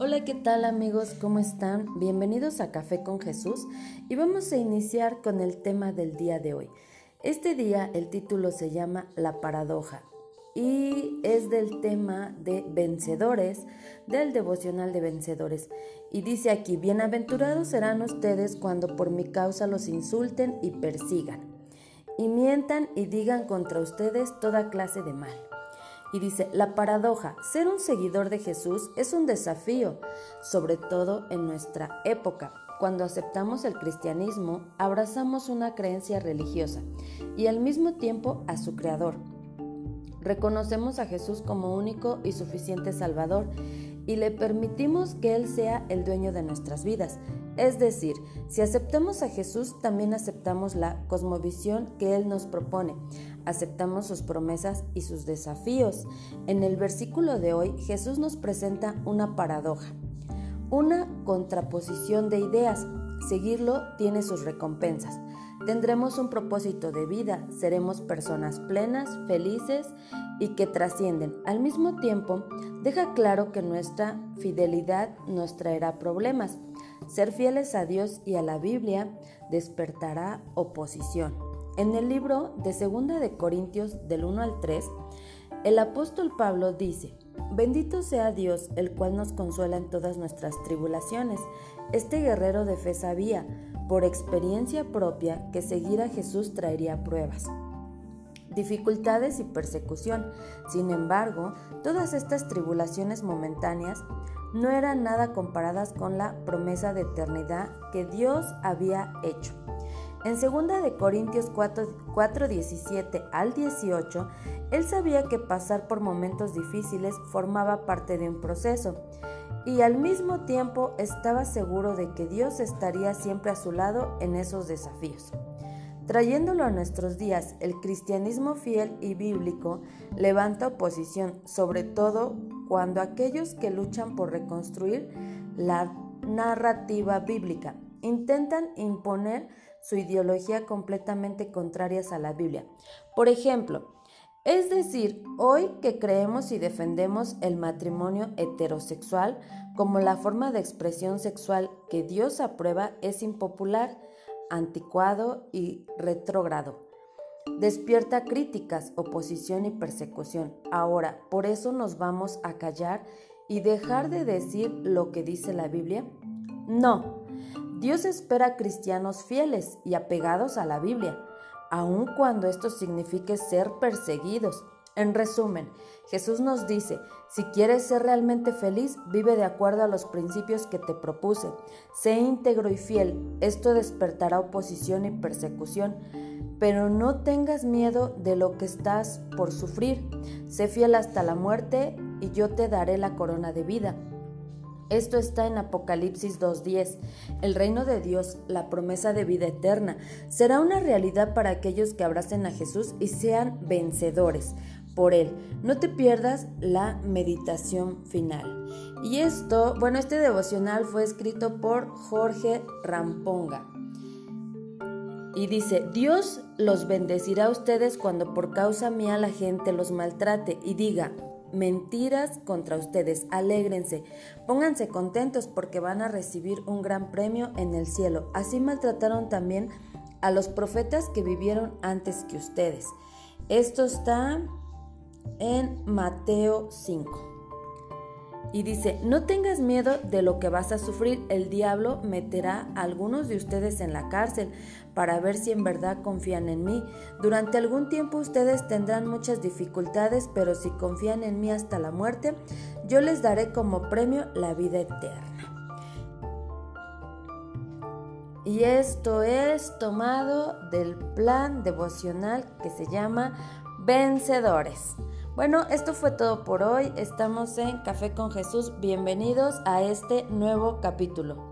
Hola, ¿qué tal amigos? ¿Cómo están? Bienvenidos a Café con Jesús y vamos a iniciar con el tema del día de hoy. Este día el título se llama La paradoja y es del tema de vencedores, del devocional de vencedores. Y dice aquí, bienaventurados serán ustedes cuando por mi causa los insulten y persigan, y mientan y digan contra ustedes toda clase de mal. Y dice, la paradoja, ser un seguidor de Jesús es un desafío, sobre todo en nuestra época. Cuando aceptamos el cristianismo, abrazamos una creencia religiosa y al mismo tiempo a su creador. Reconocemos a Jesús como único y suficiente Salvador y le permitimos que Él sea el dueño de nuestras vidas. Es decir, si aceptamos a Jesús, también aceptamos la cosmovisión que Él nos propone, aceptamos sus promesas y sus desafíos. En el versículo de hoy, Jesús nos presenta una paradoja, una contraposición de ideas. Seguirlo tiene sus recompensas. Tendremos un propósito de vida, seremos personas plenas, felices y que trascienden. Al mismo tiempo, deja claro que nuestra fidelidad nos traerá problemas. Ser fieles a Dios y a la Biblia despertará oposición. En el libro de Segunda de Corintios del 1 al 3, el apóstol Pablo dice, Bendito sea Dios, el cual nos consuela en todas nuestras tribulaciones. Este guerrero de fe sabía, por experiencia propia, que seguir a Jesús traería pruebas dificultades y persecución. Sin embargo, todas estas tribulaciones momentáneas no eran nada comparadas con la promesa de eternidad que Dios había hecho. En 2 de Corintios 4, 17 al 18, él sabía que pasar por momentos difíciles formaba parte de un proceso y al mismo tiempo estaba seguro de que Dios estaría siempre a su lado en esos desafíos. Trayéndolo a nuestros días, el cristianismo fiel y bíblico levanta oposición, sobre todo cuando aquellos que luchan por reconstruir la narrativa bíblica intentan imponer su ideología completamente contrarias a la Biblia. Por ejemplo, es decir, hoy que creemos y defendemos el matrimonio heterosexual como la forma de expresión sexual que Dios aprueba es impopular anticuado y retrógrado. Despierta críticas, oposición y persecución. Ahora, ¿por eso nos vamos a callar y dejar de decir lo que dice la Biblia? No. Dios espera cristianos fieles y apegados a la Biblia, aun cuando esto signifique ser perseguidos. En resumen, Jesús nos dice, si quieres ser realmente feliz, vive de acuerdo a los principios que te propuse. Sé íntegro y fiel. Esto despertará oposición y persecución. Pero no tengas miedo de lo que estás por sufrir. Sé fiel hasta la muerte y yo te daré la corona de vida. Esto está en Apocalipsis 2.10. El reino de Dios, la promesa de vida eterna, será una realidad para aquellos que abracen a Jesús y sean vencedores por él. No te pierdas la meditación final. Y esto, bueno, este devocional fue escrito por Jorge Ramponga. Y dice, Dios los bendecirá a ustedes cuando por causa mía la gente los maltrate y diga mentiras contra ustedes. Alégrense, pónganse contentos porque van a recibir un gran premio en el cielo. Así maltrataron también a los profetas que vivieron antes que ustedes. Esto está en Mateo 5. Y dice, no tengas miedo de lo que vas a sufrir, el diablo meterá a algunos de ustedes en la cárcel para ver si en verdad confían en mí. Durante algún tiempo ustedes tendrán muchas dificultades, pero si confían en mí hasta la muerte, yo les daré como premio la vida eterna. Y esto es tomado del plan devocional que se llama Vencedores. Bueno, esto fue todo por hoy. Estamos en Café con Jesús. Bienvenidos a este nuevo capítulo.